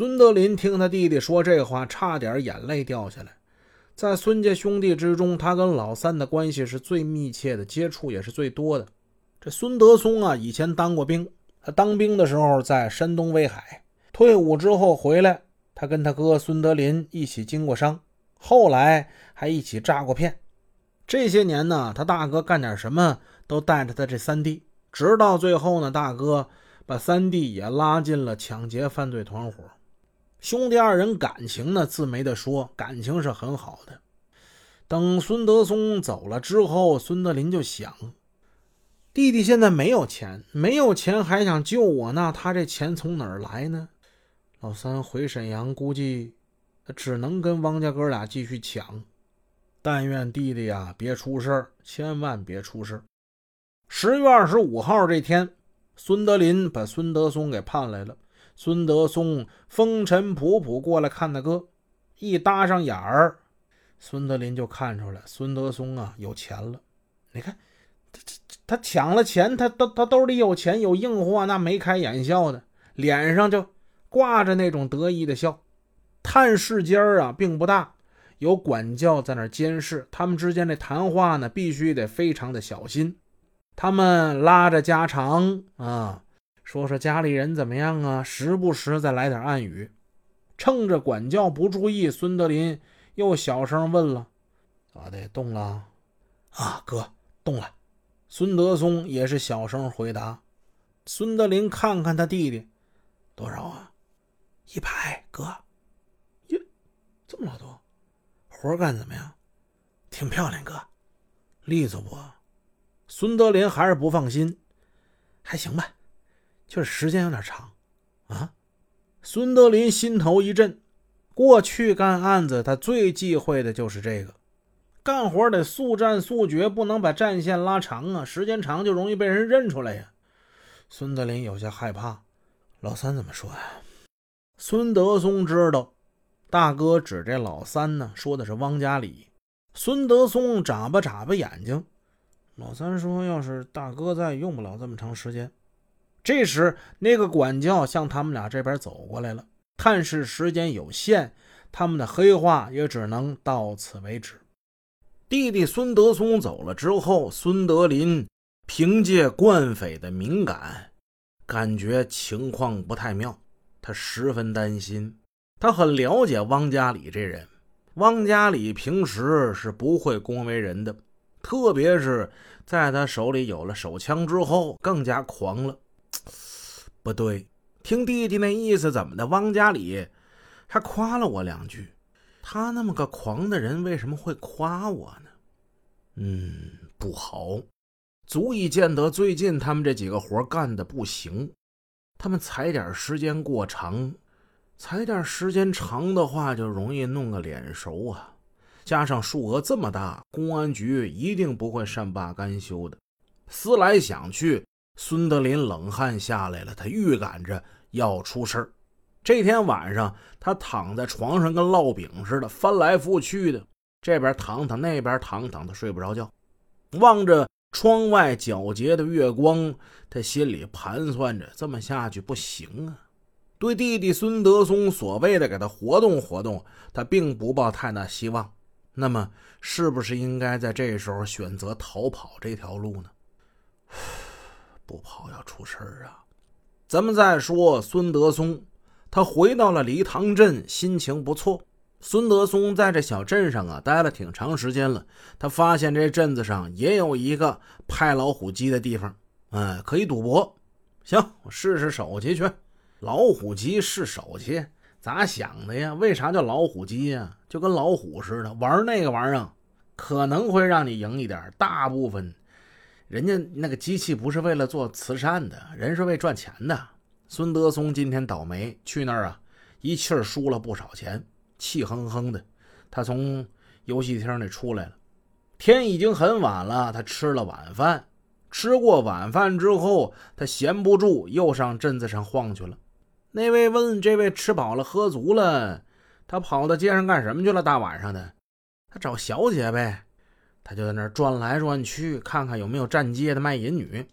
孙德林听他弟弟说这话，差点眼泪掉下来。在孙家兄弟之中，他跟老三的关系是最密切的，接触也是最多的。这孙德松啊，以前当过兵，他当兵的时候在山东威海，退伍之后回来，他跟他哥孙德林一起经过商，后来还一起诈过骗。这些年呢，他大哥干点什么都带着他这三弟，直到最后呢，大哥把三弟也拉进了抢劫犯罪团伙。兄弟二人感情呢，自没得说，感情是很好的。等孙德松走了之后，孙德林就想：弟弟现在没有钱，没有钱还想救我，那他这钱从哪儿来呢？老三回沈阳，估计只能跟汪家哥俩继续抢。但愿弟弟呀，别出事儿千万别出事儿十月二十五号这天，孙德林把孙德松给盼来了。孙德松风尘仆仆过来看他哥，一搭上眼儿，孙德林就看出来孙德松啊有钱了。你看，他他他抢了钱，他他他兜里有钱有硬货，那眉开眼笑的，脸上就挂着那种得意的笑。探视间啊并不大，有管教在那监视，他们之间的谈话呢必须得非常的小心。他们拉着家常啊。说说家里人怎么样啊？时不时再来点暗语，趁着管教不注意，孙德林又小声问了：“咋的？动了？”“啊，哥，动了。”孙德松也是小声回答。孙德林看看他弟弟：“多少啊？”“一百，哥。”“哟，这么老多？活干怎么样？”“挺漂亮，哥。”“利索不？”孙德林还是不放心。“还行吧。”就是时间有点长，啊！孙德林心头一震。过去干案子，他最忌讳的就是这个，干活得速战速决，不能把战线拉长啊！时间长就容易被人认出来呀。孙德林有些害怕。老三怎么说呀？孙德松知道，大哥指这老三呢，说的是汪家里。孙德松眨巴眨巴眼睛。老三说：“要是大哥在，用不了这么长时间。”这时，那个管教向他们俩这边走过来了。探视时间有限，他们的黑话也只能到此为止。弟弟孙德松走了之后，孙德林凭借惯匪的敏感，感觉情况不太妙，他十分担心。他很了解汪家里这人，汪家里平时是不会恭维人的，特别是在他手里有了手枪之后，更加狂了。不对，听弟弟那意思，怎么的？汪家里还夸了我两句。他那么个狂的人，为什么会夸我呢？嗯，不好，足以见得最近他们这几个活干的不行。他们踩点时间过长，踩点时间长的话，就容易弄个脸熟啊。加上数额这么大，公安局一定不会善罢甘休的。思来想去。孙德林冷汗下来了，他预感着要出事儿。这天晚上，他躺在床上跟烙饼似的，翻来覆去的，这边躺躺，那边躺躺，他睡不着觉。望着窗外皎洁的月光，他心里盘算着：这么下去不行啊！对弟弟孙德松所谓的给他活动活动，他并不抱太大希望。那么，是不是应该在这时候选择逃跑这条路呢？不跑要出事儿啊！咱们再说孙德松，他回到了梨塘镇，心情不错。孙德松在这小镇上啊待了挺长时间了，他发现这镇子上也有一个拍老虎机的地方，嗯，可以赌博。行，我试试手气去。老虎机试手气？咋想的呀？为啥叫老虎机呀？就跟老虎似的，玩那个玩意儿可能会让你赢一点，大部分。人家那个机器不是为了做慈善的，人是为赚钱的。孙德松今天倒霉，去那儿啊，一气儿输了不少钱，气哼哼的。他从游戏厅里出来了，天已经很晚了。他吃了晚饭，吃过晚饭之后，他闲不住，又上镇子上晃去了。那位问这位吃饱了喝足了，他跑到街上干什么去了？大晚上的，他找小姐呗。他就在那儿转来转去，看看有没有站街的卖淫女。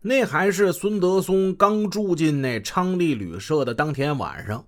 那还是孙德松刚住进那昌利旅社的当天晚上，